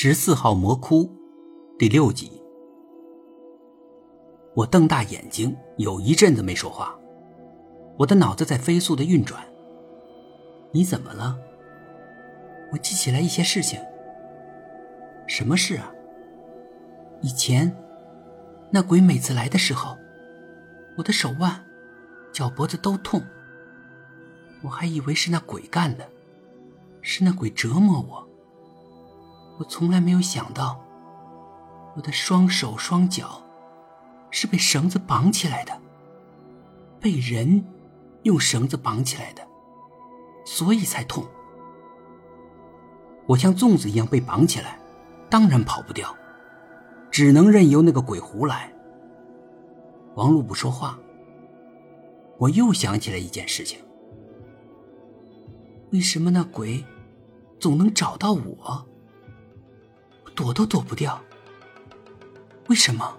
十四号魔窟，第六集。我瞪大眼睛，有一阵子没说话。我的脑子在飞速的运转。你怎么了？我记起来一些事情。什么事啊？以前，那鬼每次来的时候，我的手腕、脚脖子都痛。我还以为是那鬼干的，是那鬼折磨我。我从来没有想到，我的双手双脚是被绳子绑起来的，被人用绳子绑起来的，所以才痛。我像粽子一样被绑起来，当然跑不掉，只能任由那个鬼胡来。王璐不说话，我又想起来一件事情：为什么那鬼总能找到我？躲都躲不掉，为什么？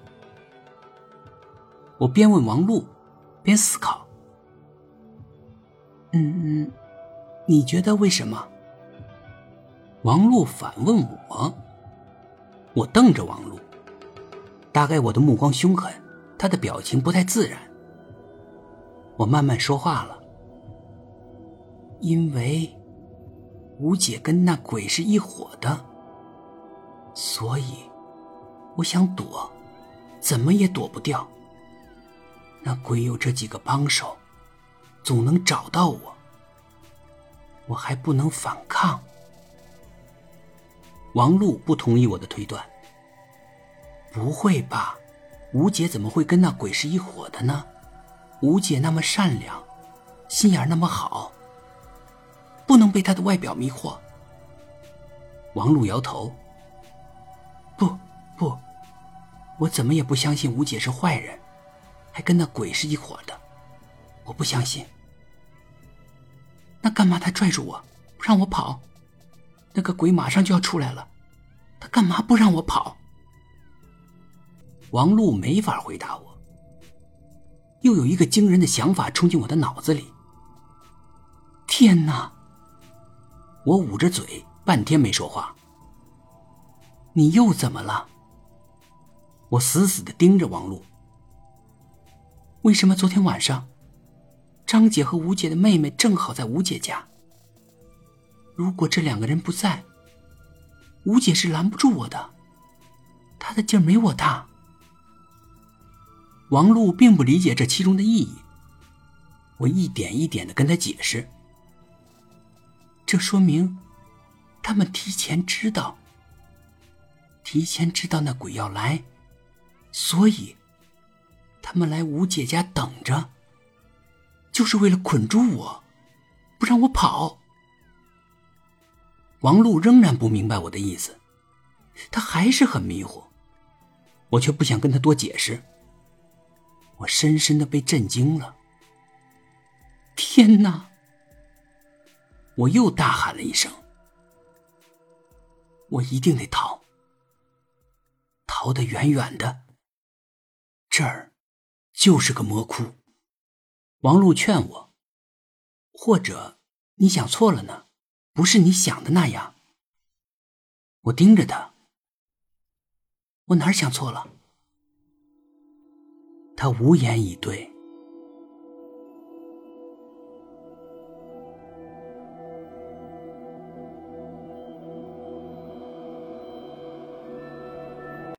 我边问王璐，边思考。嗯嗯，你觉得为什么？王璐反问我。我瞪着王璐，大概我的目光凶狠，他的表情不太自然。我慢慢说话了，因为吴姐跟那鬼是一伙的。所以，我想躲，怎么也躲不掉。那鬼有这几个帮手，总能找到我。我还不能反抗。王璐不同意我的推断。不会吧？吴姐怎么会跟那鬼是一伙的呢？吴姐那么善良，心眼那么好，不能被她的外表迷惑。王璐摇头。我怎么也不相信吴姐是坏人，还跟那鬼是一伙的，我不相信。那干嘛他拽住我，不让我跑？那个鬼马上就要出来了，他干嘛不让我跑？王璐没法回答我。又有一个惊人的想法冲进我的脑子里。天哪！我捂着嘴，半天没说话。你又怎么了？我死死的盯着王璐。为什么昨天晚上，张姐和吴姐的妹妹正好在吴姐家？如果这两个人不在，吴姐是拦不住我的，她的劲儿没我大。王璐并不理解这其中的意义。我一点一点的跟他解释，这说明他们提前知道。提前知道那鬼要来，所以他们来吴姐家等着，就是为了捆住我，不让我跑。王璐仍然不明白我的意思，他还是很迷糊，我却不想跟他多解释。我深深的被震惊了。天哪！我又大喊了一声：“我一定得逃！”逃得远远的，这儿就是个魔窟。王璐劝我，或者你想错了呢？不是你想的那样。我盯着他，我哪儿想错了？他无言以对。